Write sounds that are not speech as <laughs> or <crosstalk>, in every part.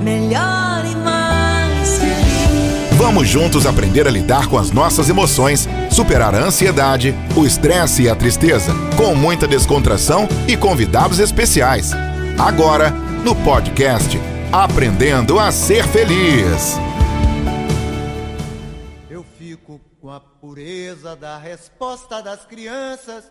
melhor e mais feliz. Vamos juntos aprender a lidar com as nossas emoções, superar a ansiedade, o estresse e a tristeza, com muita descontração e convidados especiais. Agora, no podcast Aprendendo a Ser Feliz. Eu fico com a pureza da resposta das crianças.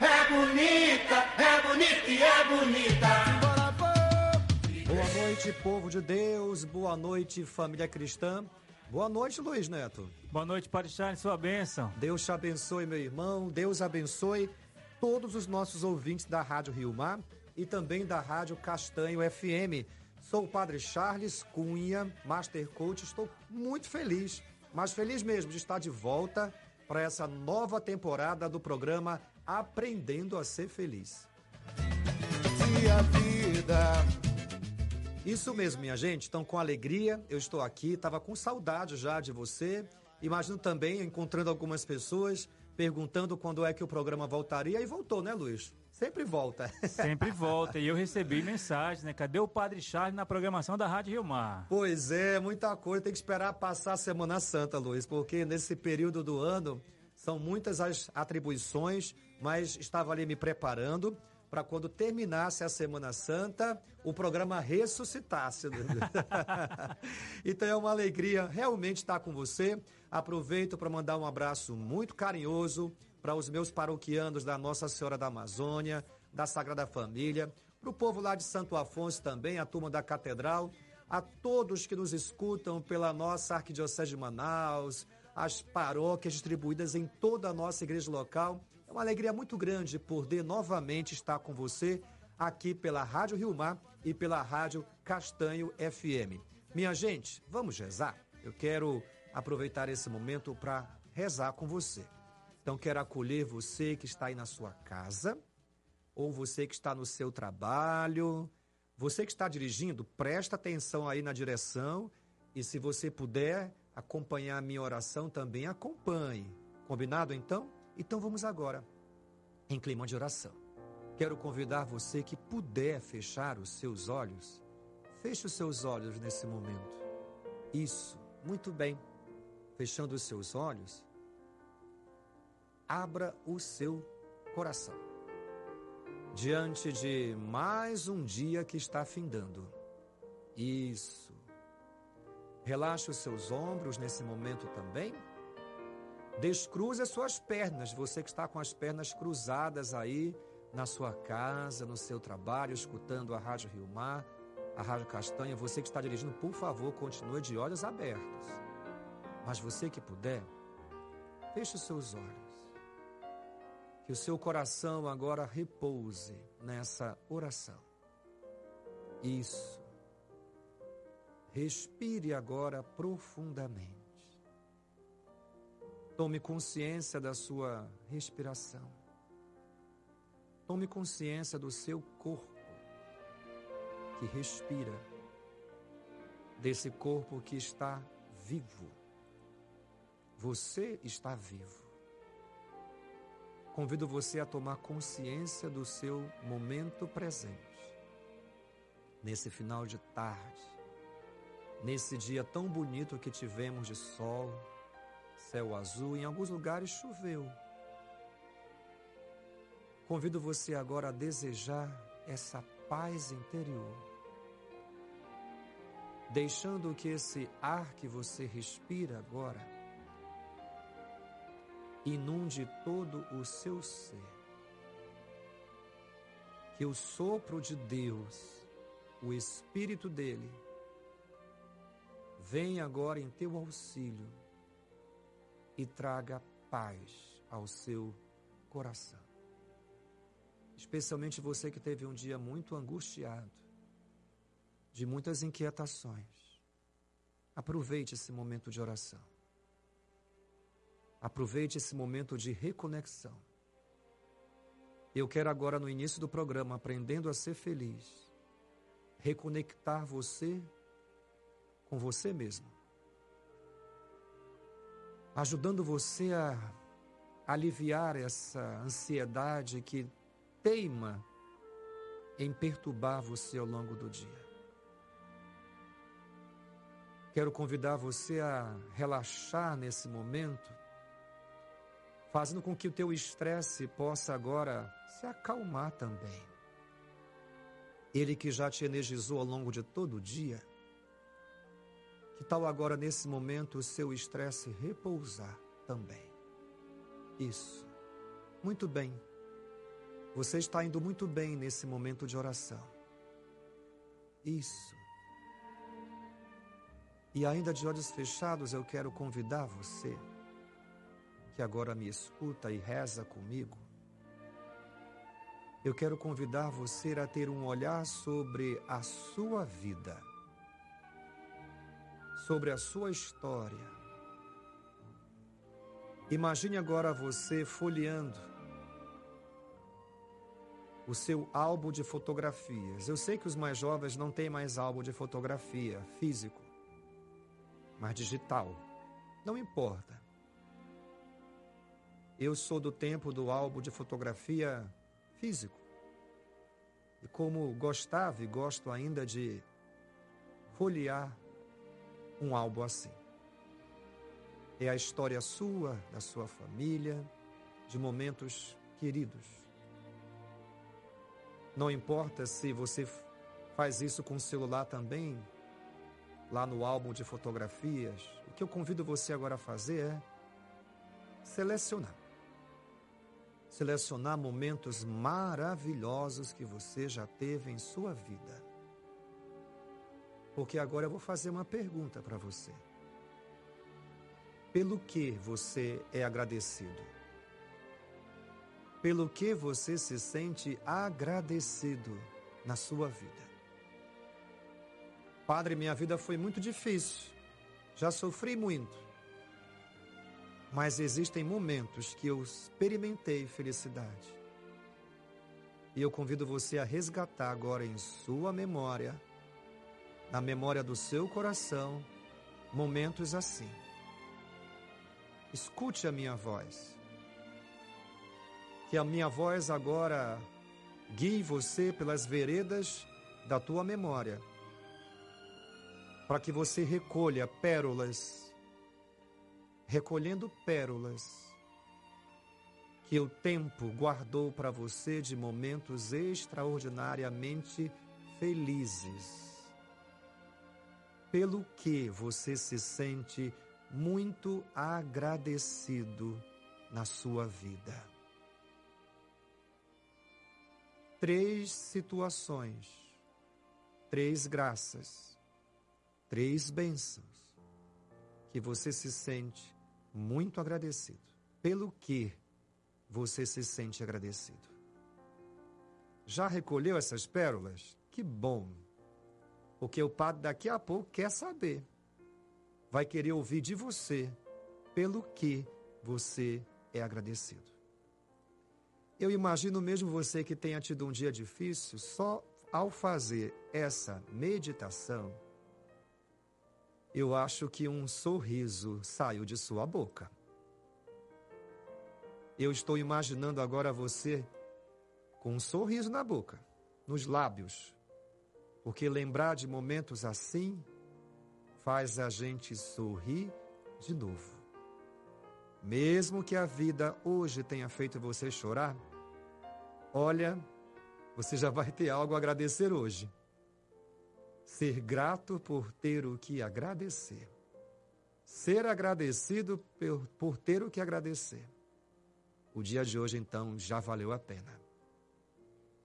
É bonita, é bonita e é bonita. Boa noite, povo de Deus. Boa noite, família cristã. Boa noite, Luiz Neto. Boa noite, Padre Charles, sua bênção. Deus te abençoe, meu irmão. Deus abençoe todos os nossos ouvintes da Rádio Rio Mar e também da Rádio Castanho FM. Sou o Padre Charles Cunha, Master Coach. Estou muito feliz, mas feliz mesmo de estar de volta para essa nova temporada do programa Aprendendo a Ser Feliz. Isso mesmo, minha gente. Então, com alegria, eu estou aqui. Estava com saudade já de você. Imagino também encontrando algumas pessoas perguntando quando é que o programa voltaria. E voltou, né, Luiz? Sempre volta. <laughs> Sempre volta. E eu recebi mensagem, né? Cadê o Padre Charles na programação da Rádio Rio Mar? Pois é, muita coisa. Tem que esperar passar a Semana Santa, Luiz, porque nesse período do ano são muitas as atribuições, mas estava ali me preparando para quando terminasse a Semana Santa, o programa ressuscitasse. <laughs> então é uma alegria realmente estar com você. Aproveito para mandar um abraço muito carinhoso para os meus paroquianos da Nossa Senhora da Amazônia, da Sagrada Família, para o povo lá de Santo Afonso também, a turma da Catedral, a todos que nos escutam pela nossa Arquidiocese de Manaus, as paróquias distribuídas em toda a nossa igreja local. É uma alegria muito grande poder novamente estar com você aqui pela Rádio Rio Mar e pela Rádio Castanho FM. Minha gente, vamos rezar? Eu quero aproveitar esse momento para rezar com você. Então, quero acolher você que está aí na sua casa, ou você que está no seu trabalho, você que está dirigindo, presta atenção aí na direção e se você puder acompanhar a minha oração, também acompanhe. Combinado então? Então vamos agora em clima de oração. Quero convidar você que puder fechar os seus olhos, feche os seus olhos nesse momento. Isso, muito bem. Fechando os seus olhos, abra o seu coração. Diante de mais um dia que está findando. Isso. Relaxe os seus ombros nesse momento também. Descruze as suas pernas, você que está com as pernas cruzadas aí na sua casa, no seu trabalho, escutando a Rádio Rio Mar, a Rádio Castanha. Você que está dirigindo, por favor, continue de olhos abertos. Mas você que puder, feche os seus olhos. Que o seu coração agora repouse nessa oração. Isso. Respire agora profundamente. Tome consciência da sua respiração. Tome consciência do seu corpo que respira, desse corpo que está vivo. Você está vivo. Convido você a tomar consciência do seu momento presente. Nesse final de tarde, nesse dia tão bonito que tivemos de sol, céu azul, em alguns lugares choveu. Convido você agora a desejar essa paz interior, deixando que esse ar que você respira agora inunde todo o seu ser. Que o sopro de Deus, o Espírito dele, venha agora em teu auxílio e traga paz ao seu coração. Especialmente você que teve um dia muito angustiado, de muitas inquietações. Aproveite esse momento de oração. Aproveite esse momento de reconexão. Eu quero agora, no início do programa, aprendendo a ser feliz, reconectar você com você mesmo, ajudando você a aliviar essa ansiedade que teima em perturbar você ao longo do dia. Quero convidar você a relaxar nesse momento, fazendo com que o teu estresse possa agora se acalmar também. Ele que já te energizou ao longo de todo o dia, que tal agora nesse momento o seu estresse repousar também? Isso. Muito bem. Você está indo muito bem nesse momento de oração. Isso. E ainda de olhos fechados, eu quero convidar você, que agora me escuta e reza comigo. Eu quero convidar você a ter um olhar sobre a sua vida, sobre a sua história. Imagine agora você folheando o seu álbum de fotografias. Eu sei que os mais jovens não têm mais álbum de fotografia físico mas digital. Não importa. Eu sou do tempo do álbum de fotografia físico. E como gostava e gosto ainda de folhear um álbum assim. É a história sua, da sua família, de momentos queridos. Não importa se você faz isso com o celular também, lá no álbum de fotografias, o que eu convido você agora a fazer é selecionar. Selecionar momentos maravilhosos que você já teve em sua vida. Porque agora eu vou fazer uma pergunta para você. Pelo que você é agradecido? Pelo que você se sente agradecido na sua vida? Padre, minha vida foi muito difícil. Já sofri muito. Mas existem momentos que eu experimentei felicidade. E eu convido você a resgatar agora em sua memória, na memória do seu coração, momentos assim. Escute a minha voz. Que a minha voz agora guie você pelas veredas da tua memória para que você recolha pérolas, recolhendo pérolas que o tempo guardou para você de momentos extraordinariamente felizes, pelo que você se sente muito agradecido na sua vida. Três situações, três graças três bênçãos que você se sente muito agradecido. Pelo que você se sente agradecido? Já recolheu essas pérolas? Que bom! Porque o padre daqui a pouco quer saber. Vai querer ouvir de você pelo que você é agradecido. Eu imagino mesmo você que tenha tido um dia difícil, só ao fazer essa meditação, eu acho que um sorriso saiu de sua boca. Eu estou imaginando agora você com um sorriso na boca, nos lábios, porque lembrar de momentos assim faz a gente sorrir de novo. Mesmo que a vida hoje tenha feito você chorar, olha, você já vai ter algo a agradecer hoje. Ser grato por ter o que agradecer. Ser agradecido por ter o que agradecer. O dia de hoje, então, já valeu a pena.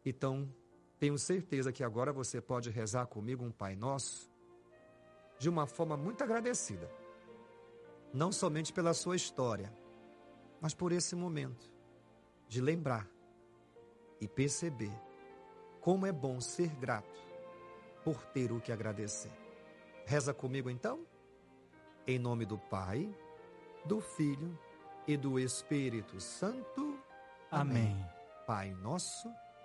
Então, tenho certeza que agora você pode rezar comigo um Pai Nosso de uma forma muito agradecida. Não somente pela sua história, mas por esse momento de lembrar e perceber como é bom ser grato por ter o que agradecer. Reza comigo então? Em nome do Pai, do Filho e do Espírito Santo. Amém. Pai nosso,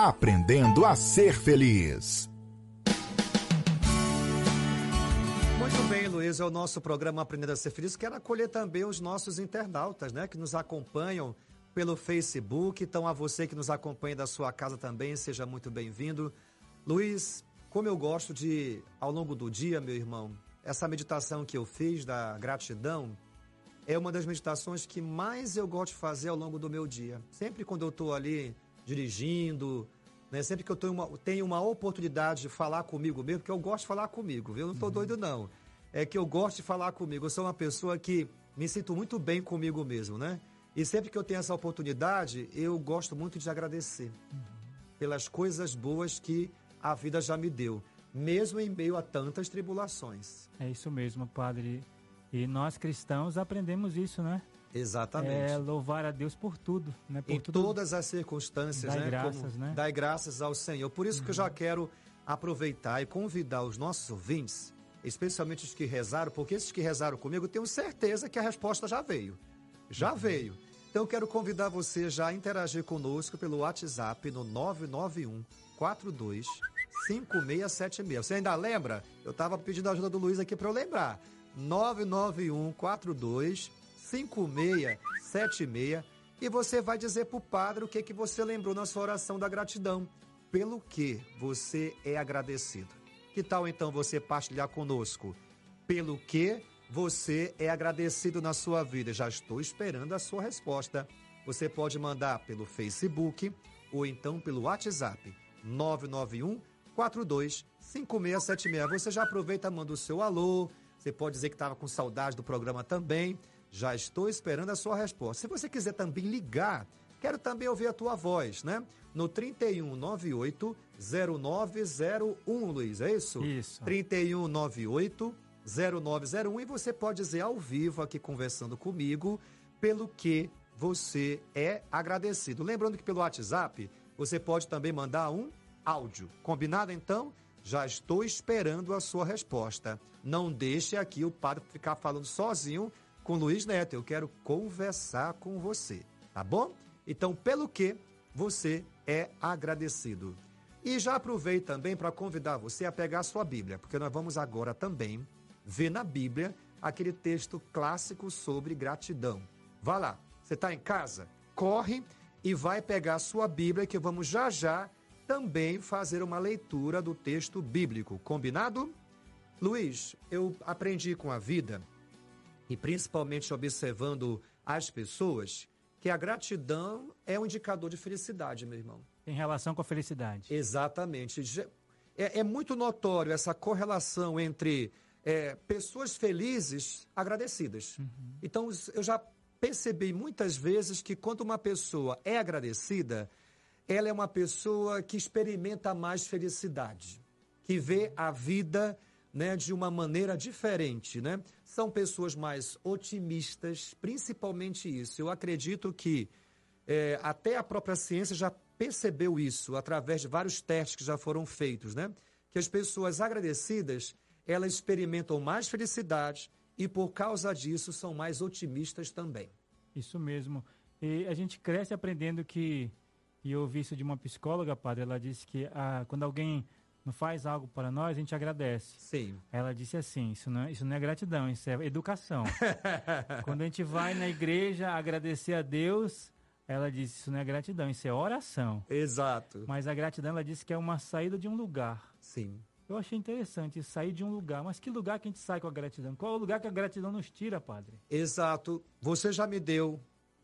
Aprendendo a ser feliz. Muito bem, Luiz, é o nosso programa Aprendendo a Ser Feliz. Quero acolher também os nossos internautas, né, que nos acompanham pelo Facebook. Então, a você que nos acompanha da sua casa também, seja muito bem-vindo. Luiz, como eu gosto de, ao longo do dia, meu irmão, essa meditação que eu fiz da gratidão é uma das meditações que mais eu gosto de fazer ao longo do meu dia. Sempre quando eu estou ali dirigindo, né? Sempre que eu tenho uma, tenho uma oportunidade de falar comigo mesmo, porque eu gosto de falar comigo, viu? Eu não estou doido, não. É que eu gosto de falar comigo. Eu sou uma pessoa que me sinto muito bem comigo mesmo, né? E sempre que eu tenho essa oportunidade, eu gosto muito de agradecer pelas coisas boas que a vida já me deu, mesmo em meio a tantas tribulações. É isso mesmo, padre. E nós cristãos aprendemos isso, né? Exatamente. É louvar a Deus por tudo, né? Por em tudo. todas as circunstâncias, Dai né? graças, né? Dai graças ao Senhor. Por isso que eu já quero aproveitar e convidar os nossos ouvintes, especialmente os que rezaram, porque esses que rezaram comigo, eu tenho certeza que a resposta já veio. Já veio. Então eu quero convidar você já a interagir conosco pelo WhatsApp no 991 42 5676. Você ainda lembra? Eu estava pedindo a ajuda do Luiz aqui para eu lembrar. 991 42 5676 e você vai dizer para o padre o que, que você lembrou na sua oração da gratidão, pelo que você é agradecido. Que tal então você partilhar conosco? Pelo que você é agradecido na sua vida? Já estou esperando a sua resposta. Você pode mandar pelo Facebook ou então pelo WhatsApp 991 42 5676. Você já aproveita, manda o seu alô. Você pode dizer que estava com saudade do programa também. Já estou esperando a sua resposta. Se você quiser também ligar, quero também ouvir a tua voz, né? No 3198 0901, Luiz, é isso? Isso. 3198 0901 e você pode dizer ao vivo aqui conversando comigo pelo que você é agradecido. Lembrando que pelo WhatsApp você pode também mandar um áudio. Combinado então? Já estou esperando a sua resposta. Não deixe aqui o padre ficar falando sozinho com Luiz Neto. Eu quero conversar com você, tá bom? Então, pelo que você é agradecido. E já aproveito também para convidar você a pegar a sua Bíblia, porque nós vamos agora também ver na Bíblia aquele texto clássico sobre gratidão. Vá lá, você está em casa? Corre e vai pegar a sua Bíblia, que vamos já já também fazer uma leitura do texto bíblico. Combinado? Luiz, eu aprendi com a vida e principalmente observando as pessoas que a gratidão é um indicador de felicidade, meu irmão. Em relação com a felicidade. Exatamente. É, é muito notório essa correlação entre é, pessoas felizes agradecidas. Então, s- eu já percebi muitas vezes que quando uma pessoa é agradecida, ela é uma pessoa que experimenta mais felicidade, que vê a vida né, de uma maneira diferente. Né? São pessoas mais otimistas, principalmente isso. Eu acredito que é, até a própria ciência já percebeu isso através de vários testes que já foram feitos, né? Que as pessoas agradecidas, elas experimentam mais felicidade e por causa disso são mais otimistas também. Isso mesmo. E a gente cresce aprendendo que, e eu ouvi isso de uma psicóloga, padre, ela disse que ah, quando alguém não faz algo para nós, a gente agradece. Sim. Ela disse assim, isso não, é, isso não é gratidão, isso é educação. <laughs> quando a gente vai na igreja agradecer a Deus, ela disse, isso não é gratidão, isso é oração. Exato. Mas a gratidão, ela disse que é uma saída de um lugar. Sim. Eu achei interessante sair de um lugar. Mas que lugar que a gente sai com a gratidão? Qual é o lugar que a gratidão nos tira, padre? Exato. Você já me deu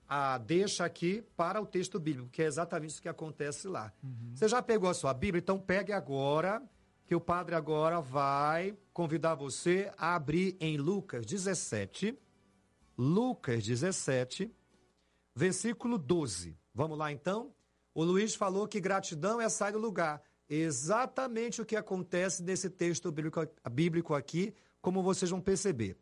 a deixa aqui para o texto bíblico, que é exatamente isso que acontece lá. Você já pegou a sua Bíblia? Então pegue agora, que o padre agora vai convidar você a abrir em Lucas 17. Lucas 17, versículo 12. Vamos lá então? O Luiz falou que gratidão é sair do lugar. Exatamente o que acontece nesse texto bíblico, bíblico aqui, como vocês vão perceber.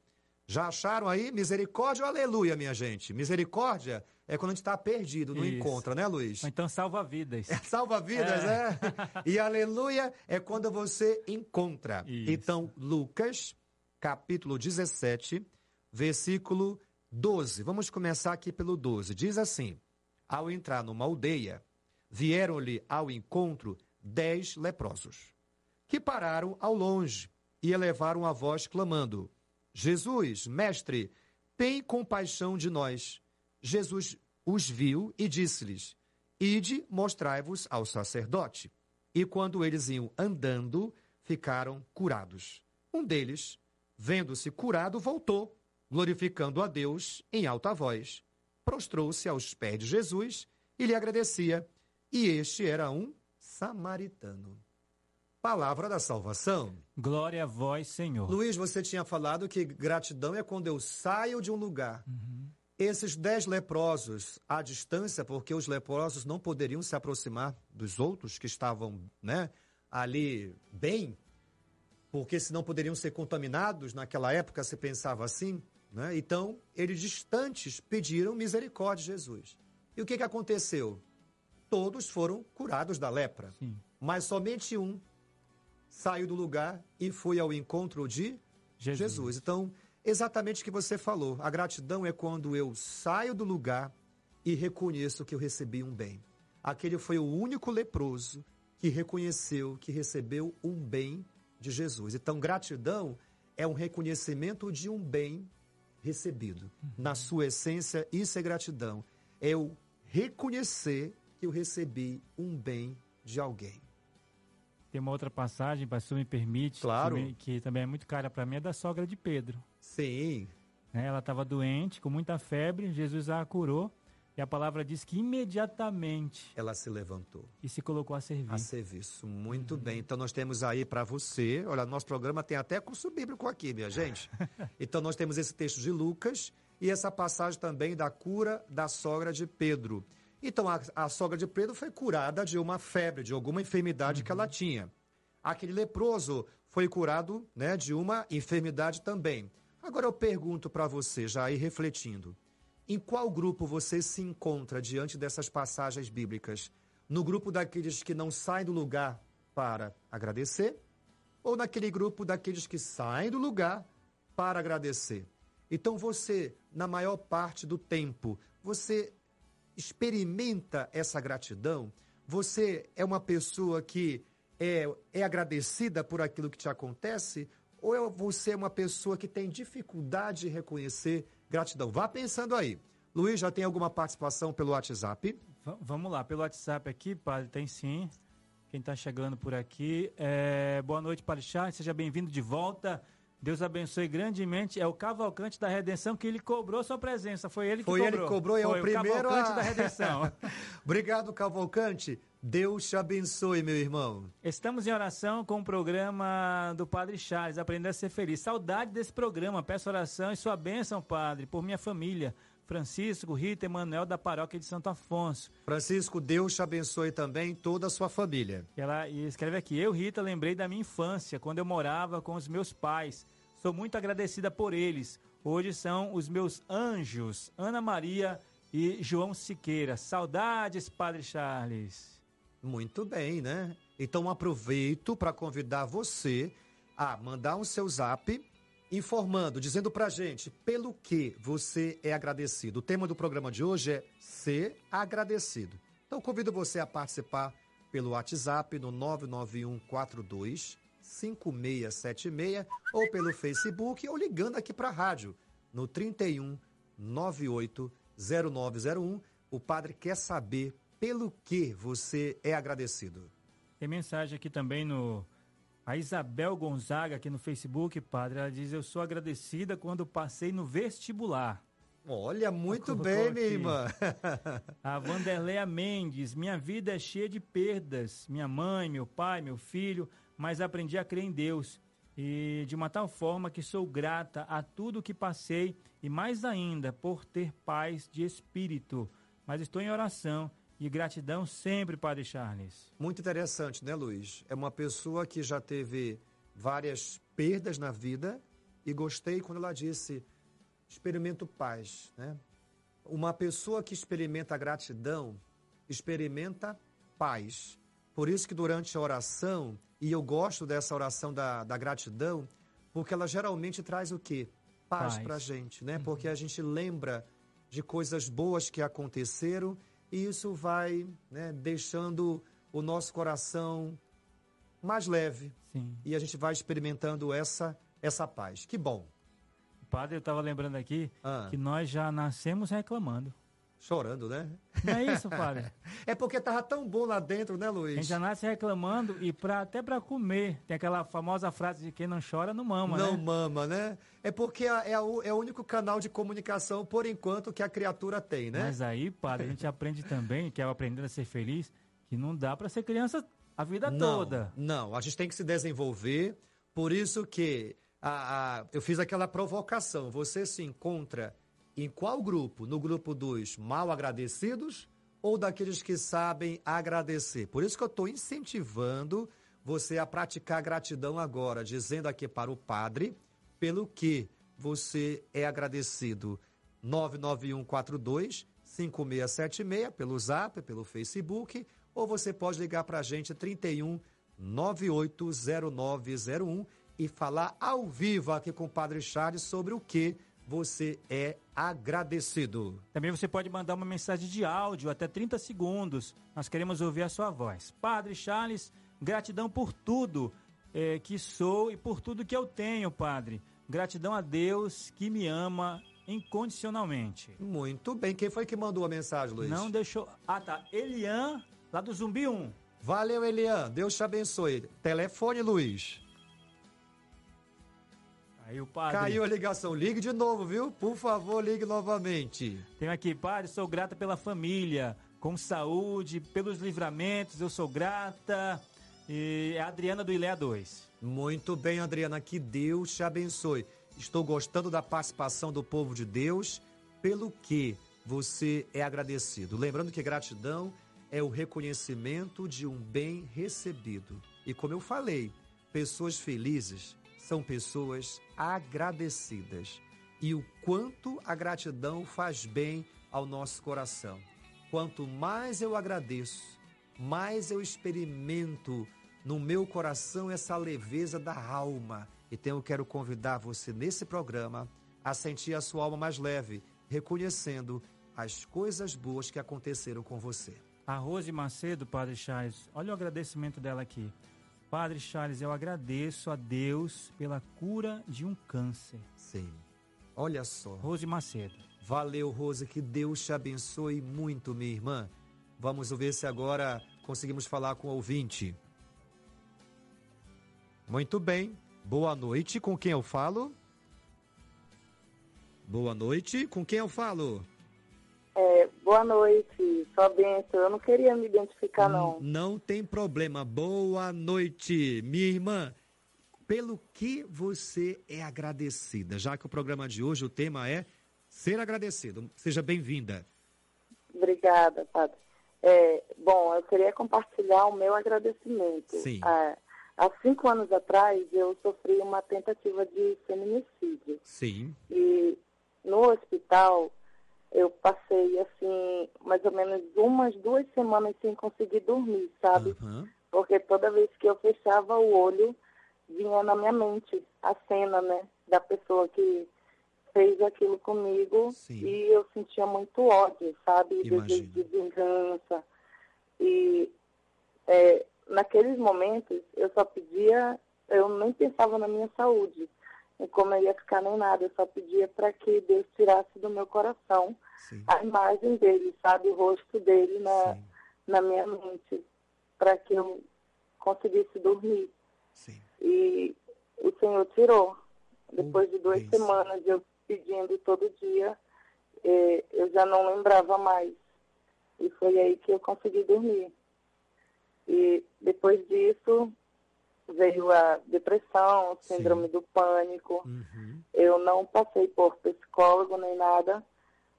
Já acharam aí? Misericórdia ou aleluia, minha gente? Misericórdia é quando a gente está perdido, não Isso. encontra, né, Luiz? Então salva vidas. Salva vidas, é. E aleluia é quando você encontra. Isso. Então, Lucas, capítulo 17, versículo 12. Vamos começar aqui pelo 12. Diz assim: Ao entrar numa aldeia, vieram-lhe ao encontro dez leprosos, que pararam ao longe e elevaram a voz, clamando: Jesus, mestre, tem compaixão de nós. Jesus os viu e disse-lhes: Ide, mostrai-vos ao sacerdote. E quando eles iam andando, ficaram curados. Um deles, vendo-se curado, voltou, glorificando a Deus em alta voz. Prostrou-se aos pés de Jesus e lhe agradecia. E este era um samaritano. Palavra da salvação. Glória a vós, Senhor. Luiz, você tinha falado que gratidão é quando eu saio de um lugar. Esses dez leprosos à distância, porque os leprosos não poderiam se aproximar dos outros que estavam né, ali bem, porque senão poderiam ser contaminados. Naquela época se pensava assim. Né? Então, eles distantes pediram misericórdia de Jesus. E o que, que aconteceu? Todos foram curados da lepra, Sim. mas somente um saiu do lugar e foi ao encontro de Jesus. Jesus. Então, exatamente o que você falou. A gratidão é quando eu saio do lugar e reconheço que eu recebi um bem. Aquele foi o único leproso que reconheceu que recebeu um bem de Jesus. Então, gratidão é um reconhecimento de um bem recebido. Na sua essência, isso é gratidão. É eu reconhecer que eu recebi um bem de alguém. Tem uma outra passagem, pastor, me permite, Claro. que, que também é muito cara para mim, é da sogra de Pedro. Sim, né? Ela estava doente, com muita febre, Jesus a curou, e a palavra diz que imediatamente ela se levantou. e se colocou a servir. A serviço. Muito bem. Então nós temos aí para você, olha, nosso programa tem até curso bíblico aqui, minha gente. <laughs> Então nós temos esse texto de Lucas e essa passagem também da cura da sogra de Pedro. Então a, a sogra de Pedro foi curada de uma febre, de alguma enfermidade que ela tinha. Aquele leproso foi curado, né, de uma enfermidade também. Agora eu pergunto para você, já aí refletindo, em qual grupo você se encontra diante dessas passagens bíblicas? No grupo daqueles que não saem do lugar para agradecer? Ou naquele grupo daqueles que saem do lugar para agradecer? Então você, na maior parte do tempo, você experimenta essa gratidão? Você é uma pessoa que é, é agradecida por aquilo que te acontece? Ou é- você é uma pessoa que tem dificuldade de reconhecer gratidão? Vá pensando aí. Luiz, já tem alguma participação pelo WhatsApp? Va- Vamos lá, pelo WhatsApp aqui, padre, tem sim. Quem está chegando por aqui. É, boa noite, Padre Charles, seja bem-vindo de volta. Deus abençoe grandemente. É o Cavalcante da Redenção que ele cobrou sua presença. Foi ele que Foi cobrou. ele que cobrou e é o Foi primeiro Cavalcante a- da Redenção. <laughs> Obrigado, Cavalcante. Deus te abençoe, meu irmão. Estamos em oração com o programa do Padre Charles, Aprender a Ser Feliz. Saudade desse programa. Peço oração e sua bênção, Padre, por minha família. Francisco, Rita, Emanuel, da paróquia de Santo Afonso. Francisco, Deus te abençoe também toda a sua família. E ela e escreve aqui: Eu, Rita, lembrei da minha infância, quando eu morava com os meus pais. Sou muito agradecida por eles. Hoje são os meus anjos, Ana Maria e João Siqueira. Saudades, Padre Charles. Muito bem, né? Então aproveito para convidar você a mandar um seu zap informando, dizendo pra gente pelo que você é agradecido. O tema do programa de hoje é ser agradecido. Então convido você a participar pelo WhatsApp no 99142 5676 ou pelo Facebook ou ligando aqui para rádio no 31 98 0901. O padre quer saber pelo que você é agradecido. Tem mensagem aqui também no. A Isabel Gonzaga aqui no Facebook, padre, ela diz: Eu sou agradecida quando passei no vestibular. Olha, muito bem, minha irmã. <laughs> A Vanderleia Mendes, minha vida é cheia de perdas. Minha mãe, meu pai, meu filho, mas aprendi a crer em Deus. E de uma tal forma que sou grata a tudo que passei e mais ainda por ter paz de espírito. Mas estou em oração e gratidão sempre, Padre Charles. Muito interessante, né, Luiz? É uma pessoa que já teve várias perdas na vida e gostei quando ela disse experimento paz, né? Uma pessoa que experimenta gratidão experimenta paz. Por isso que durante a oração, e eu gosto dessa oração da, da gratidão, porque ela geralmente traz o quê? Paz, Paz. pra gente, né? Porque a gente lembra de coisas boas que aconteceram e isso vai né, deixando o nosso coração mais leve Sim. e a gente vai experimentando essa essa paz. Que bom. Padre, eu estava lembrando aqui Ah. que nós já nascemos reclamando. Chorando, né? Não é isso, Padre? <laughs> É porque tava tão bom lá dentro, né, A Luiz? gente já nasce reclamando e pra, até para comer. Tem aquela famosa frase de quem não chora não mama, não né? mama, né? É porque é, é o, é o único canal de comunicação, por enquanto, que a criatura tem, né? Mas aí, padre, a gente aprende também, que é o aprendendo a ser feliz, que não dá para ser criança a vida não, toda. Não, a gente tem que se desenvolver. Por isso que a, a- eu fiz aquela provocação. Você se encontra em qual grupo? No grupo dos mal agradecidos ou daqueles que sabem agradecer? Por isso que eu estou incentivando você a praticar gratidão agora, dizendo aqui para o padre pelo que você é agradecido. 99142 5676 pelo Zap, pelo Facebook, ou você pode ligar para a gente 31 980901 e falar ao vivo aqui com o Padre Charles sobre o que você é agradecido. Também você pode mandar uma mensagem de áudio, até 30 segundos. Nós queremos ouvir a sua voz. Padre Charles, gratidão por tudo eh, que sou e por tudo que eu tenho, Padre. Gratidão a Deus que me ama incondicionalmente. Muito bem. Quem foi que mandou a mensagem, Luiz? Não deixou. Ah, tá. Elian, lá do Zumbi 1. Valeu, Elian. Deus te abençoe. Telefone, Luiz. Aí o padre. Caiu a ligação. Ligue de novo, viu? Por favor, ligue novamente. Tem aqui, padre, sou grata pela família, com saúde, pelos livramentos, eu sou grata. E é a Adriana do Ilé 2. Muito bem, Adriana. Que Deus te abençoe. Estou gostando da participação do povo de Deus, pelo que você é agradecido. Lembrando que gratidão é o reconhecimento de um bem recebido. E como eu falei, pessoas felizes são pessoas agradecidas. E o quanto a gratidão faz bem ao nosso coração. Quanto mais eu agradeço, mais eu experimento no meu coração essa leveza da alma. Então eu quero convidar você nesse programa a sentir a sua alma mais leve, reconhecendo as coisas boas que aconteceram com você. A Rose Macedo, Padre Charles, olha o agradecimento dela aqui. Padre Charles, eu agradeço a Deus pela cura de um câncer. Sim. Olha só. Rose Macedo. Valeu, Rosa, que Deus te abençoe muito, minha irmã. Vamos ver se agora conseguimos falar com o ouvinte. Muito bem. Boa noite. Com quem eu falo? Boa noite. Com quem eu falo? É, boa noite, só benção. Eu não queria me identificar, não. Não tem problema. Boa noite, minha irmã. Pelo que você é agradecida? Já que o programa de hoje, o tema é ser agradecido. Seja bem-vinda. Obrigada, padre. É, bom, eu queria compartilhar o meu agradecimento. Sim. É, há cinco anos atrás, eu sofri uma tentativa de feminicídio. Sim. E no hospital, eu passei, assim, mais ou menos umas duas semanas sem conseguir dormir, sabe? Aham. porque toda vez que eu fechava o olho, vinha na minha mente a cena, né, da pessoa que fez aquilo comigo Sim. e eu sentia muito ódio, sabe, desejo de vingança. E é, naqueles momentos eu só pedia, eu nem pensava na minha saúde, em como eu ia ficar nem nada, eu só pedia para que Deus tirasse do meu coração Sim. a imagem dele, sabe, o rosto dele na, Sim. na minha mente, para que eu conseguisse dormir. Sim. E o Senhor tirou. Depois de duas bênção. semanas eu pedindo todo dia, eh, eu já não lembrava mais. E foi aí que eu consegui dormir. E depois disso veio a depressão, síndrome Sim. do pânico. Uhum. Eu não passei por psicólogo nem nada,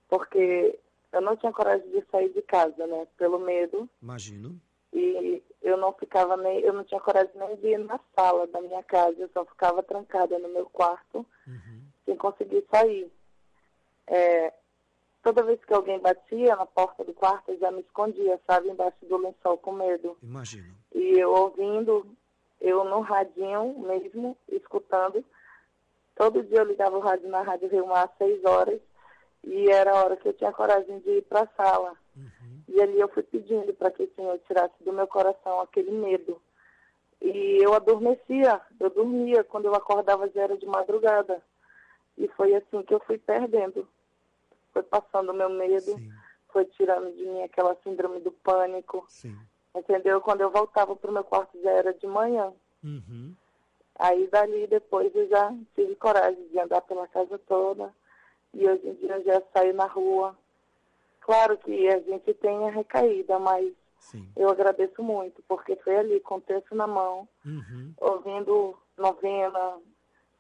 porque eu não tinha coragem de sair de casa, né? Pelo medo. Imagino. E eu não ficava nem, eu não tinha coragem nem de ir na sala da minha casa, eu só ficava trancada no meu quarto, Uhum. sem conseguir sair. É, toda vez que alguém batia na porta do quarto, eu já me escondia, sabe, embaixo do lençol com medo. Imagino. E eu ouvindo, eu no radinho mesmo, escutando. Todo dia eu ligava o rádio na Rádio Rio Mar às seis horas e era a hora que eu tinha coragem de ir para a sala. E ali eu fui pedindo para que o Senhor tirasse do meu coração aquele medo. E eu adormecia, eu dormia, quando eu acordava já era de madrugada. E foi assim que eu fui perdendo. Foi passando o meu medo, Sim, foi tirando de mim aquela síndrome do pânico. sim. Entendeu? Quando eu voltava para o meu quarto já era de manhã. Uhum. Aí dali depois eu já tive coragem de andar pela casa toda. E hoje em dia eu já saio na rua. Claro que a gente tem a recaída, mas Sim. eu agradeço muito, porque foi ali com o texto na mão, Uhum. ouvindo novena,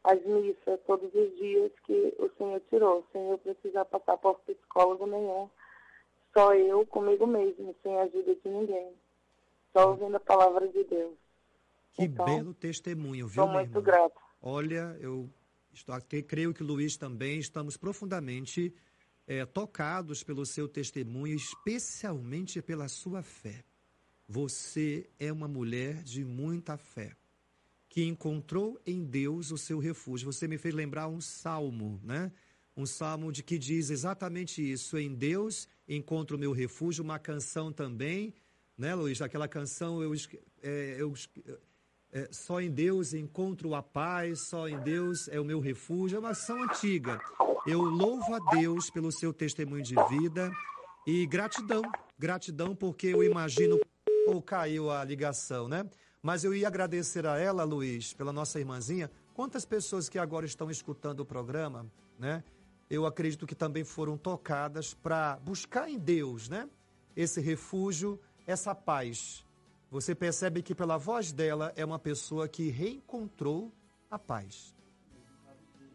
as missas todos os dias que o Senhor tirou, sem eu precisar passar por psicólogo nenhum. Só eu comigo mesmo, sem a ajuda de ninguém. Só ouvindo a palavra de Deus. Que Então, belo testemunho, viu, Estou muito grata. Olha, eu estou aqui, creio que Luiz também estamos profundamente eh, tocados pelo seu testemunho, especialmente pela sua fé. Você é uma mulher de muita fé, que encontrou em Deus o seu refúgio. Você me fez lembrar um salmo, né? Um salmo de que diz exatamente isso: em Deus encontro o meu refúgio. Uma canção também, né, Luiz? Aquela canção eu, eh, eu é, só em Deus encontro a paz, só em Deus é o meu refúgio. É uma ação antiga. Eu louvo a Deus pelo seu testemunho de vida e gratidão, gratidão porque eu imagino ou caiu a ligação, né? Mas eu ia agradecer a ela, Luiz, pela nossa irmãzinha. Quantas pessoas que agora estão escutando o programa, né? Eu acredito que também foram tocadas para buscar em Deus, né? Esse refúgio, essa paz. Você percebe que pela voz dela é uma pessoa que reencontrou a paz,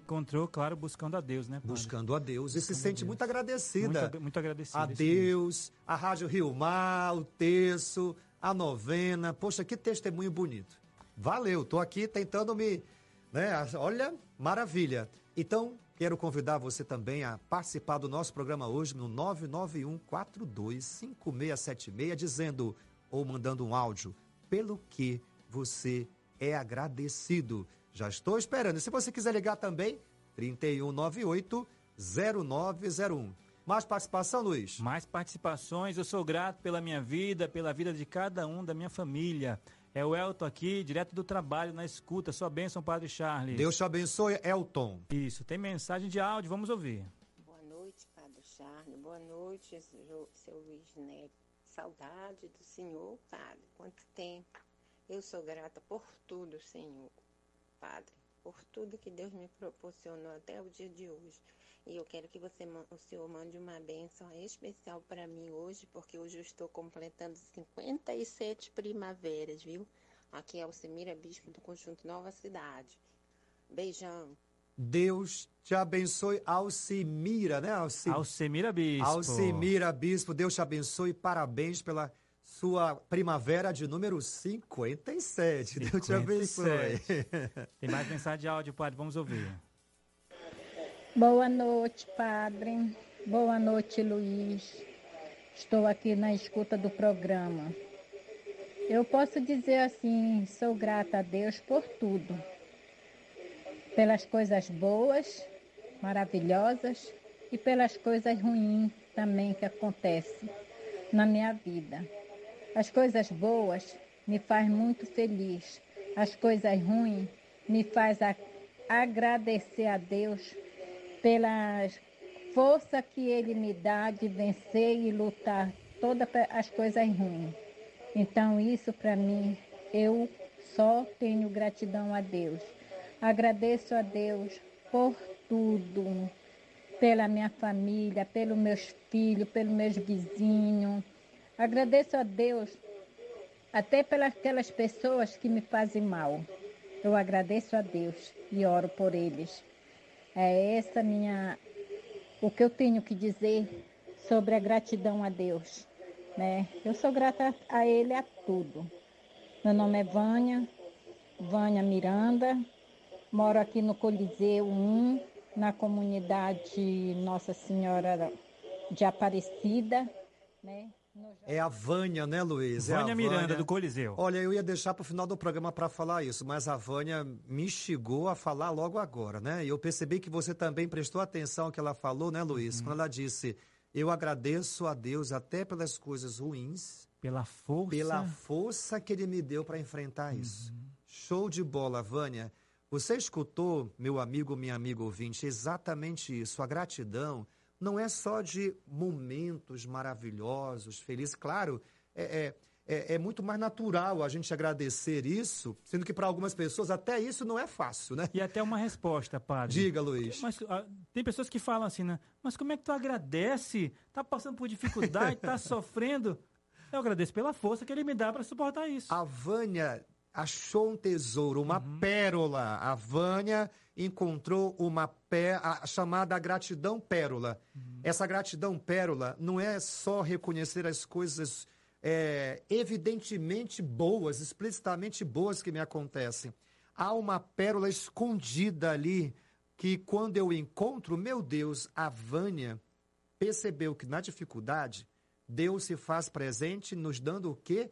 Encontrou, claro, buscando a Deus, né? padre? buscando a Deus e se Buscando sente muito agradecida Muito, muito agradecido. a. Deus, a Rádio Rio Mar, o terço, a novena. Poxa, que testemunho bonito. Valeu, tô aqui tentando me, né? Olha, maravilha. Então, quero convidar você também a participar do nosso programa hoje no 991425676 dizendo ou mandando um áudio pelo que você é agradecido. Já estou esperando. E se você quiser ligar também, 3198 0901. Mais participação, Luiz? Mais participações, eu sou grato pela minha vida, pela vida de cada um da minha família. É o Elton aqui, direto do trabalho, na escuta. Sua bênção, Padre Charles. Deus te abençoe, Elton. Isso, tem mensagem de áudio, vamos ouvir. Boa noite, Padre Charles. Boa noite, seu Luiz Neto. Saudade do Senhor, Padre. Quanto tempo. Eu sou grata por tudo, Senhor, Padre. Por tudo que Deus me proporcionou até o dia de hoje. E eu quero que você, o Senhor mande uma bênção especial para mim hoje, porque hoje eu estou completando 57 primaveras, viu? Aqui é o Semira Bispo do Conjunto Nova Cidade. Beijão. Deus te abençoe, Alcimira, né? Alci... Alcemira Bispo. Alcimira Bispo, Deus te abençoe. Parabéns pela sua primavera de número 57. Deus te abençoe. 57. <laughs> Tem mais mensagem de áudio, Padre, vamos ouvir. Boa noite, Padre. Boa noite, Luiz. Estou aqui na escuta do programa. Eu posso dizer assim: sou grata a Deus por tudo. Pelas coisas boas, maravilhosas e pelas coisas ruins também que acontecem na minha vida. As coisas boas me faz muito feliz. As coisas ruins me faz agradecer a Deus pela força que Ele me dá de vencer e lutar todas as coisas ruins. Então, isso para mim, eu só tenho gratidão a Deus. Agradeço a Deus por tudo. pela minha família, pelos meus filhos, pelos meus vizinhos. Agradeço a Deus até pelas aquelas pessoas que me fazem mal. Eu agradeço a Deus e oro por eles. É essa minha o que eu tenho que dizer sobre a gratidão a Deus, né? Eu sou grata a ele a tudo. Meu nome é Vânia, Vânia Miranda, moro aqui no Coliseu 1, na comunidade Nossa Senhora de Aparecida, né? É a Vânia, né, Luiz? É Vânia a Miranda, do Coliseu. Olha, eu ia deixar para o final do programa para falar isso, mas a Vânia me instigou a falar logo agora, né? E eu percebi que você também prestou atenção ao que ela falou, né, Luiz? Quando ela disse: Eu agradeço a Deus até pelas coisas ruins, Pela força. pela força que ele me deu para enfrentar isso. Show de bola, Vânia. Você escutou, meu amigo, minha amiga ouvinte, exatamente isso. A gratidão não é só de momentos maravilhosos, felizes. Claro, é, é, é, é muito mais natural a gente agradecer isso, sendo que para algumas pessoas até isso não é fácil, né? E até uma resposta, padre. Diga, Luiz. Mas ah, tem pessoas que falam assim, né? Mas como é que tu agradece? Tá passando por dificuldade, tá <laughs> sofrendo? Eu agradeço pela força que ele me dá para suportar isso. A Vânia achou um tesouro, uma pérola. A Vânia encontrou uma pé, a chamada gratidão pérola. Essa gratidão pérola não é só reconhecer as coisas é, evidentemente boas, explicitamente boas que me acontecem. Há uma pérola escondida ali que quando eu encontro, meu Deus, a Vânia percebeu que na dificuldade Deus se faz presente nos dando o quê?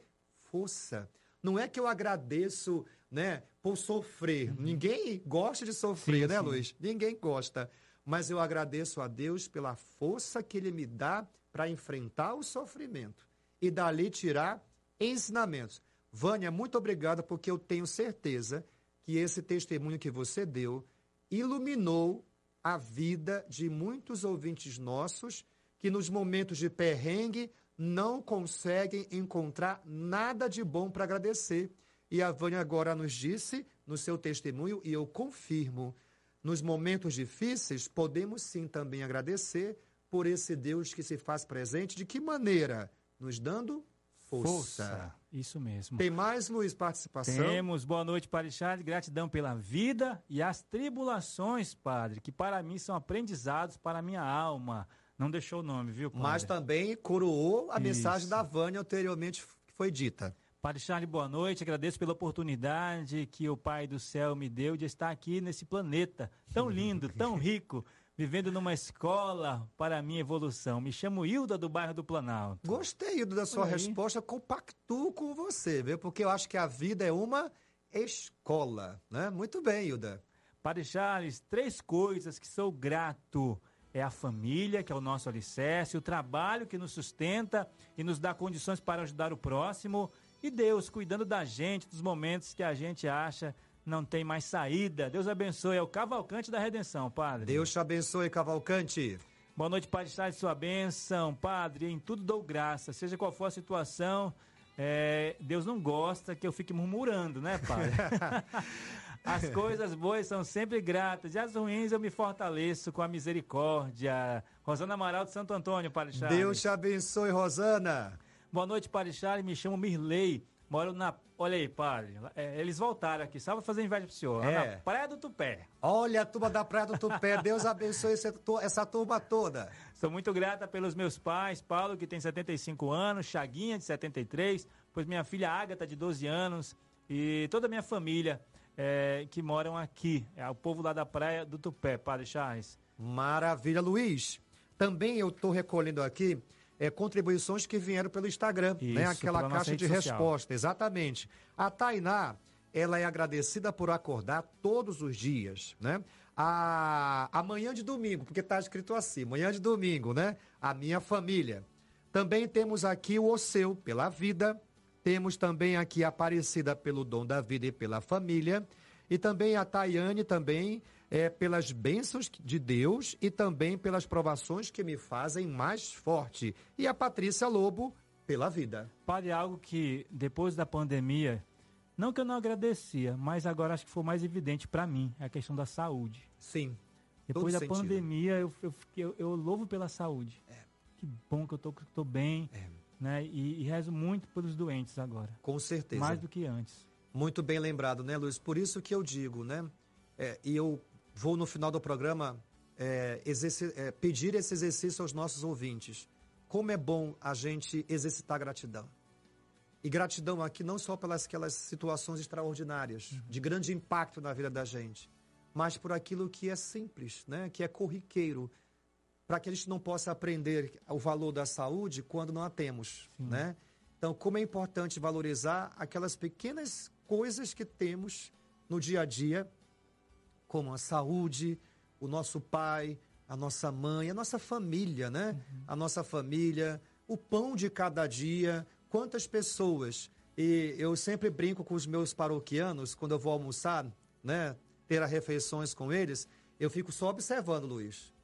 Força. Não é que eu agradeço, né, por sofrer. Ninguém gosta de sofrer, Sim, né, sim. Luiz? Ninguém gosta. Mas eu agradeço a Deus pela força que Ele me dá para enfrentar o sofrimento e dali tirar ensinamentos. Vânia, muito obrigada, porque eu tenho certeza que esse testemunho que você deu iluminou a vida de muitos ouvintes nossos que nos momentos de perrengue não conseguem encontrar nada de bom para agradecer. E a Vânia agora nos disse no seu testemunho, e eu confirmo, nos momentos difíceis podemos sim também agradecer por esse Deus que se faz presente. De que maneira? Nos dando força. Isso mesmo. Tem mais, Luiz, participação? Temos. Boa noite, Padre Charles. Gratidão pela vida e as tribulações, Padre, que para mim são aprendizados para a minha alma. Não deixou o nome, viu, Padre? Mas também coroou a mensagem Isso. da Vânia anteriormente que foi dita. Padre Charles, boa noite. Agradeço pela oportunidade que o Pai do Céu me deu de estar aqui nesse planeta tão lindo, tão rico, vivendo numa escola para a minha evolução. Me chamo Hilda do bairro do Planalto. Gostei Hilda, da sua resposta, compactuo com você, viu? Porque eu acho que a vida é uma escola, né? Muito bem, Hilda. Padre Charles, três coisas que sou grato. É a família, que é o nosso alicerce, o trabalho que nos sustenta e nos dá condições para ajudar o próximo, e Deus cuidando da gente, dos momentos que a gente acha não tem mais saída. Deus abençoe, é o cavalcante da redenção, Padre. Deus te abençoe, Cavalcante. Boa noite, Padre Charles, sua bênção. Padre, em tudo dou graça, seja qual for a situação, é, Deus não gosta que eu fique murmurando, né, Padre? <laughs> as <laughs> coisas boas são sempre gratas e as ruins eu me fortaleço com a misericórdia. Rosana Amaral de Santo Antônio, Padre Charles. Deus te abençoe, Rosana. Boa noite, Padre Charles. Me chamo Mirley. Moro na. Olha aí, Padre. é, eles voltaram aqui, só pra fazer inveja pro senhor. É. Na Praia do Tupé. Olha a turma da Praia do Tupé. <laughs> Deus abençoe esse tu- essa turma toda. Sou muito grata pelos meus pais, Paulo, que tem 75 anos, Chaguinha, de 73, pois minha filha Ágata, de 12 anos, e toda a minha família é, que moram aqui. É o povo lá da Praia do Tupé, Padre Charles. Maravilha, Luiz. Também eu estou recolhendo aqui é, contribuições que vieram pelo Instagram, Isso, né? Aquela caixa de social. resposta, exatamente. A Tainá, ela é agradecida por acordar todos os dias, né? A, a manhã de domingo, porque está escrito assim, manhã de domingo, né? A minha família. Também temos aqui o Oceu, pela vida. Temos também aqui a Aparecida pelo dom da vida e pela família. E também a Tayane também é, pelas bênçãos de Deus e também pelas provações que me fazem mais forte. E a Patrícia Lobo pela vida. Padre, algo que depois da pandemia, não que eu não agradecia, mas agora acho que foi mais evidente para mim, é a questão da saúde. Sim. Depois da sentido. pandemia, eu, eu, eu, eu louvo pela saúde. Que bom que eu tô, que tô bem, É. né? E, e rezo muito pelos doentes agora. Com certeza. Mais do que antes. Muito bem lembrado, né, Luiz? Por isso que eu digo, né? é, e eu vou no final do programa é, é, pedir esse exercício aos nossos ouvintes. Como é bom a gente exercitar gratidão. E gratidão aqui não só pelas aquelas situações extraordinárias, de grande impacto na vida da gente, mas por aquilo que é simples, né? que é corriqueiro, para que a gente não possa aprender o valor da saúde quando não a temos, né? Então, como é importante valorizar aquelas pequenas coisas que temos no dia a dia, como a saúde, o nosso pai, a nossa mãe, a nossa família, né? A nossa família, o pão de cada dia, quantas pessoas. E eu sempre brinco com os meus paroquianos quando eu vou almoçar, né? Ter as refeições com eles, eu fico só observando, Luiz.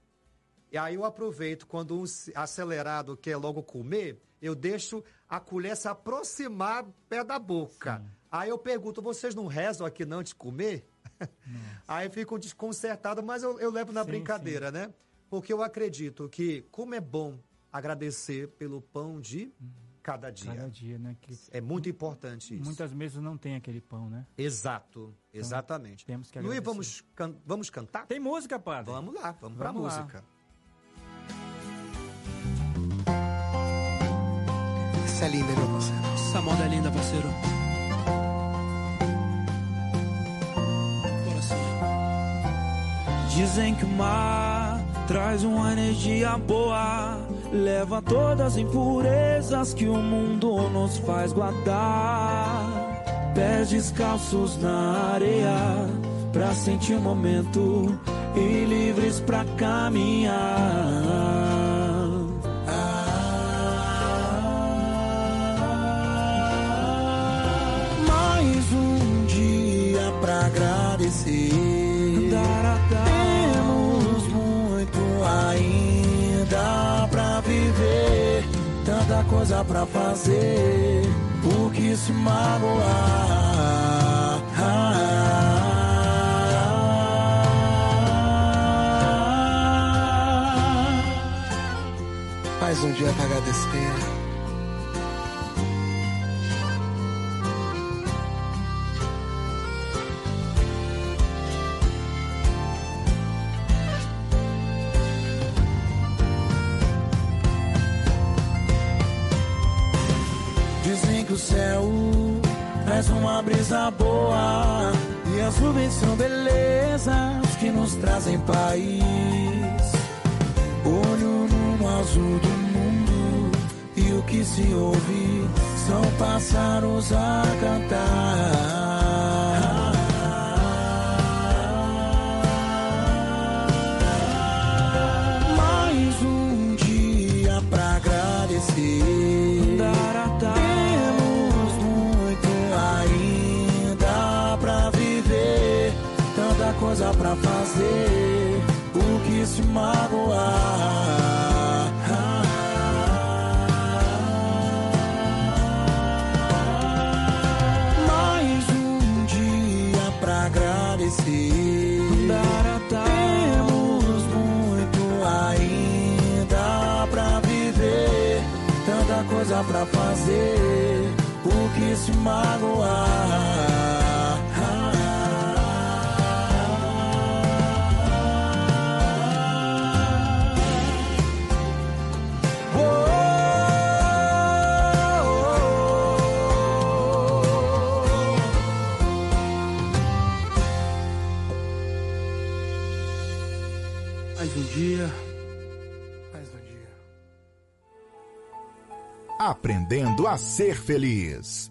E aí eu aproveito quando um acelerado quer logo comer, eu deixo a colher se aproximar pé da boca. Aí eu pergunto, vocês não rezam aqui não de comer? aí fico desconcertado, mas eu, eu levo na Sim, brincadeira, né? Porque eu acredito que como é bom agradecer pelo pão de cada dia. Cada dia, né? Que É muito importante isso. muitas mesas não tem aquele pão, né? Exato, exatamente. temos que Luiz, agradecer. vamos, can- vamos cantar? Tem música, padre? Vamos lá, vamos, pra Vamos lá. música. Essa é linda, meu parceiro. Essa moda é linda, parceiro. Dizem que o mar traz uma energia boa, leva todas as impurezas que o mundo nos faz guardar. Pés descalços na areia, pra sentir o momento e livres pra caminhar. Coisa pra fazer. Por que se magoar? Mais um dia pra agradecer. Brisa boa e as nuvens são belezas que nos trazem paz. Olho no azul do mundo e o que se ouve são pássaros a cantar. Fazer, o que se magoar. Mais um dia pra agradecer. Temos muito ainda pra viver, tanta coisa pra fazer, o que se Mais Aprendendo a ser feliz.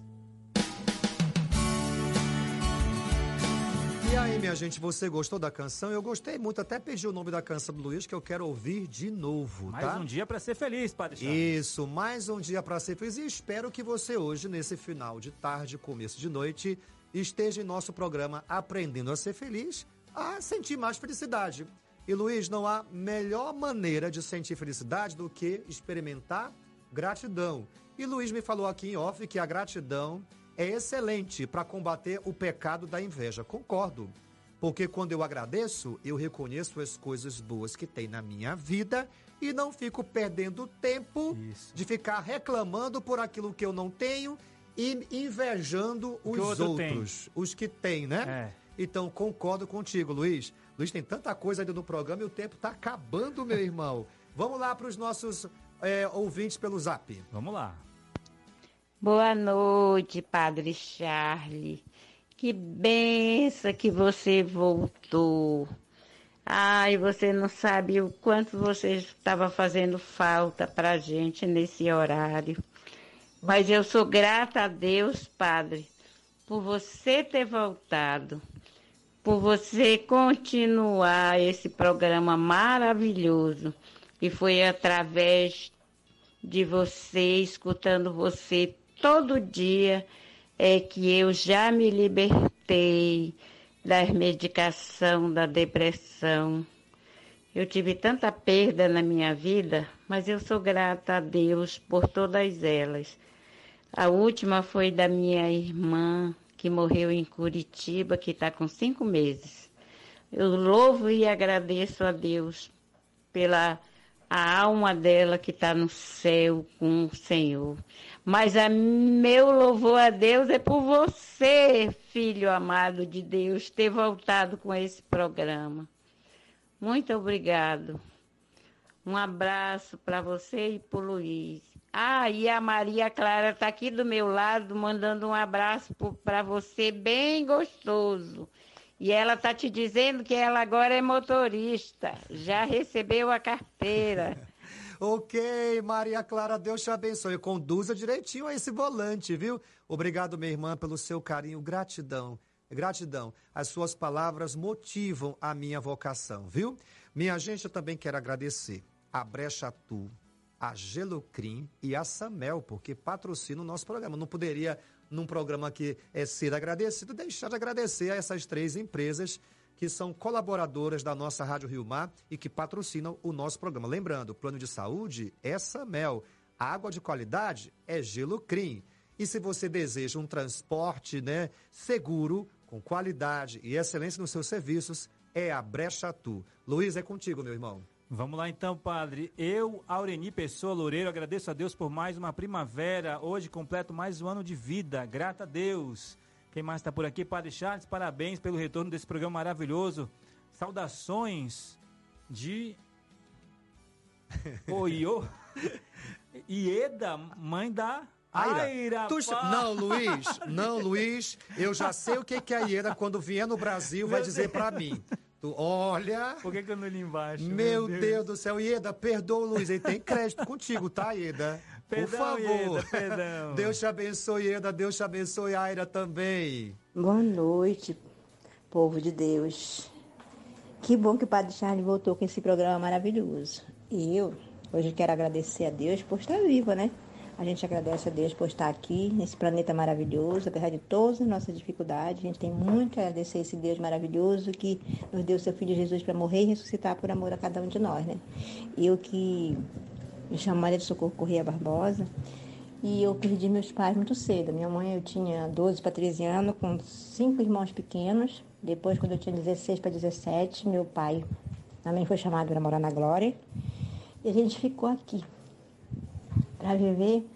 E aí, minha gente, você gostou da canção? Eu gostei muito, até pedi o nome da canção do Luiz, que eu quero ouvir de novo, Mais tá? um dia pra ser feliz, padre Charles. Isso, mais um dia para ser feliz. E espero que você hoje, nesse final de tarde, começo de noite, esteja em nosso programa Aprendendo a Ser Feliz, a sentir mais felicidade. E Luiz, não há melhor maneira de sentir felicidade do que experimentar gratidão. E Luiz me falou aqui em off que a gratidão é excelente para combater o pecado da inveja. Concordo. Porque quando eu agradeço, eu reconheço as coisas boas que tem na minha vida e não fico perdendo tempo Isso. de ficar reclamando por aquilo que eu não tenho e invejando os o outro tem. outros, os que tem, né? É. Então, concordo contigo, Luiz. Luiz, tem tanta coisa ainda no programa e o tempo tá acabando, meu irmão. <laughs> Vamos lá para os nossos é, ouvintes pelo zap. Vamos lá. Boa noite, Padre Charlie. Que benção que você voltou. Ai, você não sabe o quanto você estava fazendo falta pra gente nesse horário. Mas eu sou grata a Deus, Padre, por você ter voltado, por você continuar esse programa maravilhoso, que foi através de você, escutando você todo dia, é que eu já me libertei das medicação da depressão. Eu tive tanta perda na minha vida, mas eu sou grata a Deus por todas elas. A última foi da minha irmã, que morreu em Curitiba, que está com cinco meses. Eu louvo e agradeço a Deus pela a alma dela que está no céu com o Senhor. Mas a meu louvor a Deus é por você, filho amado de Deus, ter voltado com esse programa. Muito obrigado. Um abraço para você e para o Luiz. Ah, e a Maria Clara está aqui do meu lado, mandando um abraço para você bem gostoso. E ela está te dizendo que ela agora é motorista, já recebeu a carteira. <laughs> Ok, Maria Clara, Deus te abençoe. Conduza direitinho a esse volante, viu? Obrigado, minha irmã, pelo seu carinho. Gratidão. Gratidão. As suas palavras motivam a minha vocação, viu? Minha gente, eu também quero agradecer a Brecha Tu, a Gelocrim e a Samel, porque patrocinam o nosso programa. Não poderia, num programa que é ser agradecido, deixar de agradecer a essas três empresas que são colaboradoras da nossa Rádio Rio Mar e que patrocinam o nosso programa. Lembrando, plano de saúde é Samel, água de qualidade é Gelocrim. E se você deseja um transporte né, seguro, com qualidade e excelência nos seus serviços, é a Brecha Tu. Luiz, é contigo, meu irmão. Vamos lá então, padre. Eu, Aureni Pessoa Loureiro, agradeço a Deus por mais uma primavera. Hoje completo mais um ano de vida. Grata a Deus. Quem mais está por aqui? Padre Charles, parabéns pelo retorno desse programa maravilhoso. Saudações de <laughs> Oiô. Ieda, mãe da Aira. Aira. Tu-. Não, Luiz, não, Luiz. Eu já sei o que, que a Ieda, quando vier no Brasil, vai dizer pra mim. Olha. Por que, que eu não li embaixo? Meu Deus. do céu, Ieda, perdoa o Luiz. Ele tem crédito contigo, tá, Ieda? Por Perdão, favor. Ieda, perdão. Deus te abençoe, Ieda. Deus te abençoe, Aira também. Boa noite, povo de Deus. Que bom que o Padre Charles voltou com esse programa maravilhoso. E eu, hoje, quero agradecer a Deus por estar viva, né? A gente agradece a Deus por estar aqui nesse planeta maravilhoso, apesar de todas as nossas dificuldades. A gente tem muito a agradecer a esse Deus maravilhoso que nos deu seu Filho Jesus para morrer e ressuscitar por amor a cada um de nós, né? Eu que me chamo Maria de Socorro Corrêa Barbosa. E eu perdi meus pais muito cedo. Minha mãe, eu tinha 12 para 13 anos, com cinco irmãos pequenos. Depois, quando eu tinha 16 para 17, meu pai também foi chamado para morar na Glória. E a gente ficou aqui para viver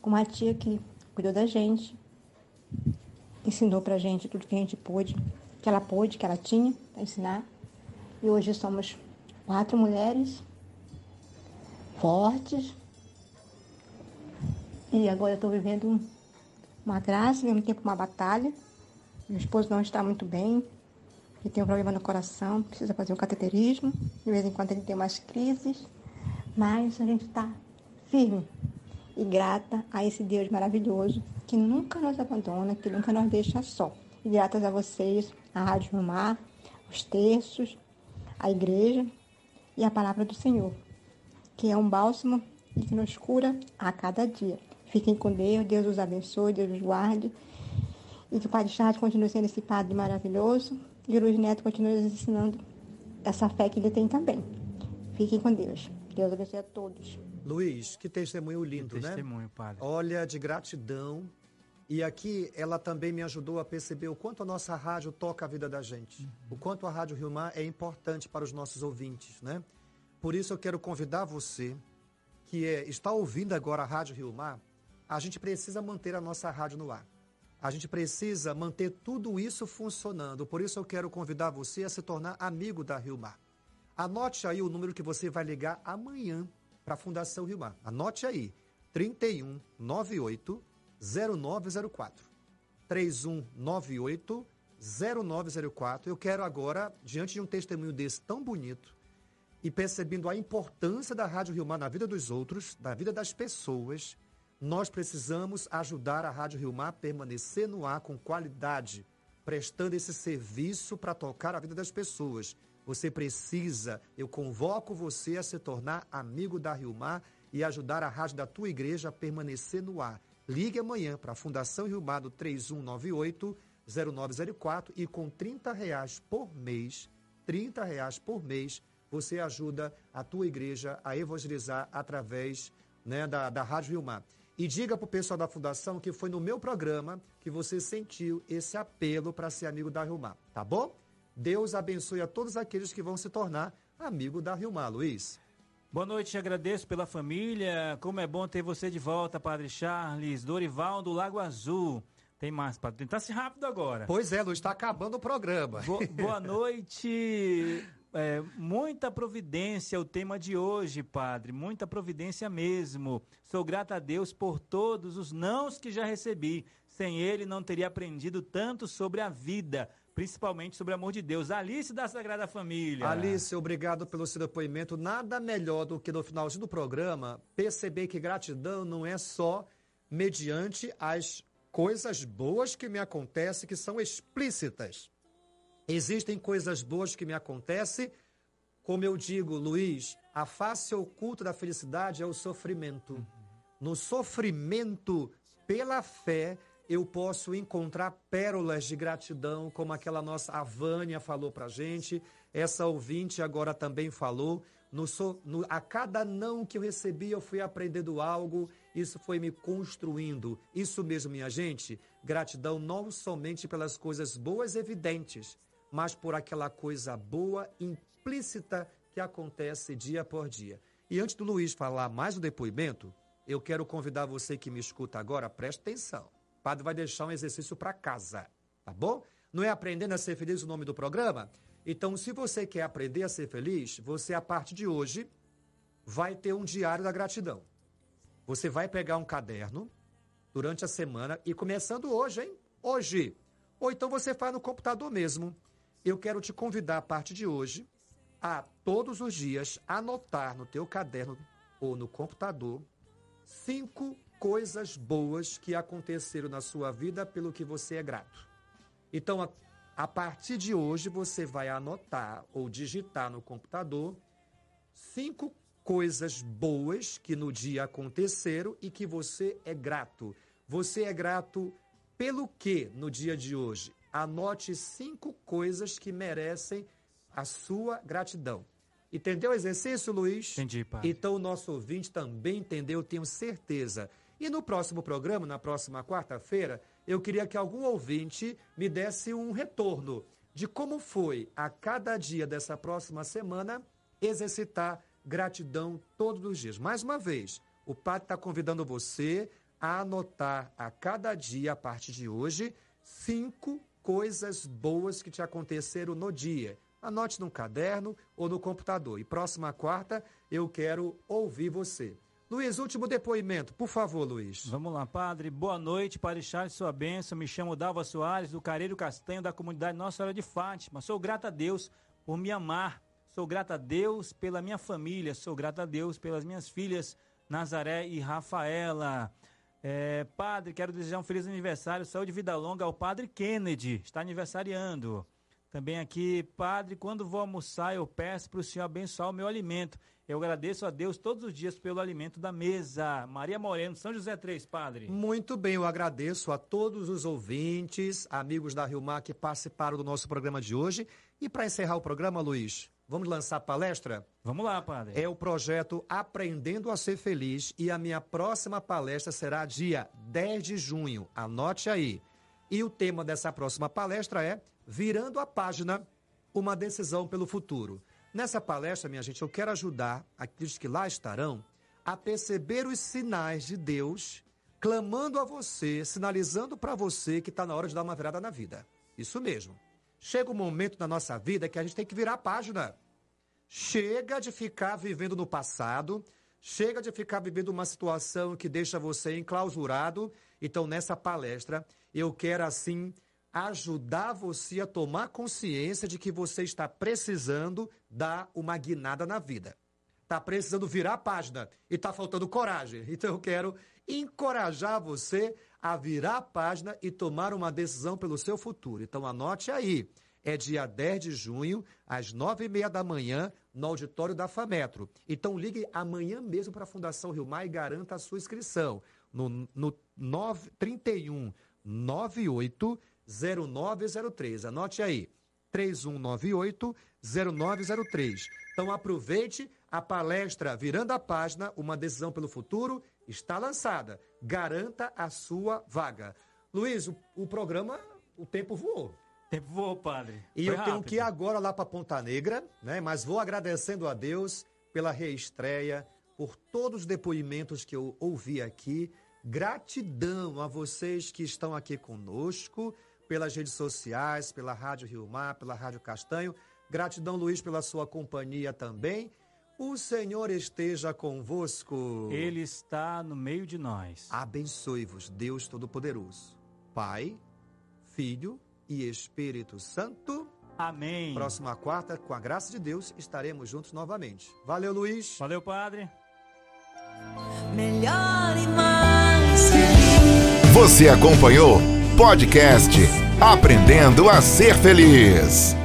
com uma tia que cuidou da gente, ensinou para gente tudo que a gente pôde, que ela pôde, que ela tinha para ensinar. E hoje somos quatro mulheres fortes, e agora estou vivendo um- uma graça, ao mesmo tempo uma batalha. Meu esposo não está muito bem, ele tem um problema no coração, precisa fazer um cateterismo. De vez em quando ele tem umas crises, mas a gente está firme e grata a esse Deus maravilhoso que nunca nos abandona, que nunca nos deixa só. E gratas a vocês, a Rádio Romar, os terços, a igreja e a palavra do Senhor, que é um bálsamo e que nos cura a cada dia. Fiquem com Deus, Deus os abençoe, Deus os guarde. E que o Padre Charles continue sendo esse padre maravilhoso. E o Luiz Neto continue nos ensinando essa fé que ele tem também. Fiquem com Deus. Deus abençoe a todos. Luiz, que testemunho lindo, Que né? testemunho, padre. Olha, de gratidão E aqui ela também me ajudou a perceber o quanto a nossa rádio toca a vida da gente. O quanto a Rádio Rio Mar é importante para os nossos ouvintes, né? Por isso eu quero convidar você que é, está ouvindo agora a Rádio Rio Mar, a gente precisa manter a nossa rádio no ar. A gente precisa manter tudo isso funcionando. Por isso eu quero convidar você a se tornar amigo da Rio Mar. Anote aí o número que você vai ligar amanhã para a Fundação Rio Mar. Anote aí, 3198 0904. 3198 0904. Eu quero agora, diante de um testemunho desse tão bonito e percebendo a importância da Rádio Rio Mar na vida dos outros, na vida das pessoas, nós precisamos ajudar a Rádio Rio Mar a permanecer no ar com qualidade, prestando esse serviço para tocar a vida das pessoas. Você precisa, eu convoco você a se tornar amigo da Rio Mar e ajudar a rádio da tua igreja a permanecer no ar. Ligue amanhã para a Fundação Rio Mar do 3198 0904 e com 30 reais por mês, 30 reais por mês, você ajuda a tua igreja a evangelizar através né, da, da Rádio Rio Mar. E diga para o pessoal da Fundação que foi no meu programa que você sentiu esse apelo para ser amigo da Rio Mar, tá bom? Deus abençoe a todos aqueles que vão se tornar amigo da Rio Mar, Luiz. Boa noite, te agradeço pela família. Como é bom ter você de volta, Padre Charles, Dorival do Lago Azul. Tem mais, Padre. Tentar ser rápido agora. Pois é, Luiz, está acabando o programa. Bo <laughs> boa noite. É, muita providência o tema de hoje, Padre. Muita providência mesmo. Sou grata a Deus por todos os nãos que já recebi. Sem ele, não teria aprendido tanto sobre a vida principalmente sobre o amor de Deus. Alice da Sagrada Família. Alice, obrigado pelo seu depoimento. Nada melhor do que no finalzinho do programa perceber que gratidão não é só mediante as coisas boas que me acontecem, que são explícitas. Existem coisas boas que me acontecem, como eu digo, Luiz, a face oculta da felicidade é o sofrimento. No sofrimento, pela fé, eu posso encontrar pérolas de gratidão, como aquela nossa Vânia falou pra gente, essa ouvinte agora também falou. No, no, a cada não que eu recebi, eu fui aprendendo algo, isso foi me construindo. Isso mesmo, minha gente, gratidão não somente pelas coisas boas evidentes, mas por aquela coisa boa implícita que acontece dia por dia. E antes do Luiz falar mais o depoimento, eu quero convidar você que me escuta agora, preste atenção padre vai deixar um exercício para casa, tá bom? Não é aprendendo a ser feliz o nome do programa? Então, se você quer aprender a ser feliz, você, a partir de hoje, vai ter um diário da gratidão. Você vai pegar um caderno durante a semana e começando hoje, hein? Hoje. Ou então você faz no computador mesmo. Eu quero te convidar a partir de hoje a todos os dias anotar no teu caderno ou no computador cinco coisas boas que aconteceram na sua vida pelo que você é grato. Então, a, a partir de hoje, você vai anotar ou digitar no computador cinco coisas boas que no dia aconteceram e que você é grato. Você é grato pelo que no dia de hoje? Anote cinco coisas que merecem a sua gratidão. Entendeu o exercício, Luiz? Entendi, pai. Então o nosso ouvinte também entendeu, tenho certeza. E no próximo programa, na próxima quarta-feira, eu queria que algum ouvinte me desse um retorno de como foi a cada dia dessa próxima semana exercitar gratidão todos os dias. Mais uma vez, o Padre está convidando você a anotar a cada dia, a partir de hoje, cinco coisas boas que te aconteceram no dia. Anote num caderno ou no computador. E próxima quarta eu quero ouvir você. Luiz, último depoimento, por favor, Luiz. Vamos lá, padre. Boa noite, padre Charles, sua bênção. Me chamo Dalva Soares, do Careiro Castanho, da comunidade Nossa Senhora de Fátima. Sou grata a Deus por me amar. Sou grata a Deus pela minha família. Sou grata a Deus pelas minhas filhas, Nazaré e Rafaela. É, padre, quero desejar um feliz aniversário, saúde e vida longa ao padre Kennedy. Está aniversariando. Também aqui, padre, quando vou almoçar, eu peço para o senhor abençoar o meu alimento. Eu agradeço a Deus todos os dias pelo alimento da mesa. Maria Moreno, São José 3, padre. Muito bem, eu agradeço a todos os ouvintes, amigos da Rio Mar que participaram do nosso programa de hoje. E para encerrar o programa, Luiz, Vamos lançar palestra? Vamos lá, padre. É o projeto Aprendendo a Ser Feliz e a minha próxima palestra será dia 10 de junho. Anote aí. E o tema dessa próxima palestra é Virando a Página, uma decisão pelo futuro. Nessa palestra, minha gente, eu quero ajudar aqueles que lá estarão a perceber os sinais de Deus clamando a você, sinalizando para você que está na hora de dar uma virada na vida. Isso mesmo. Chega um momento na nossa vida que a gente tem que virar a página. Chega de ficar vivendo no passado, chega de ficar vivendo uma situação que deixa você enclausurado. Então, nessa palestra, eu quero assim ajudar você a tomar consciência de que você está precisando dar uma guinada na vida. Está precisando virar a página e está faltando coragem. <laughs> Então eu quero encorajar você a virar a página e tomar uma decisão pelo seu futuro. Então anote aí. É dia 10 de junho, às nove e meia da manhã, no auditório da FAMetro. Então ligue amanhã mesmo para a Fundação Rio Mar e garanta a sua inscrição no, no 9, 31 98 0903. Anote aí, 3198 0903. Então aproveite a palestra Virando a Página, uma decisão pelo futuro, está lançada. Garanta a sua vaga. Luiz, o, o programa, o tempo voou. Tempo voou, padre. E Foi eu tenho rápido. que ir agora lá para Ponta Negra, né? Mas vou agradecendo a Deus pela reestreia, por todos os depoimentos que eu ouvi aqui. Gratidão a vocês que estão aqui conosco, pelas redes sociais, pela Rádio Rio Mar, pela Rádio Castanho. Gratidão, Luiz, pela sua companhia também. O Senhor esteja convosco. Ele está no meio de nós. Abençoe-vos, Deus Todo-Poderoso. Pai, Filho e Espírito Santo. Amém. Próxima quarta, com a graça de Deus, estaremos juntos novamente. Valeu, Luiz. Valeu, Padre. Melhor e mais feliz. Você acompanhou podcast Aprendendo a Ser Feliz.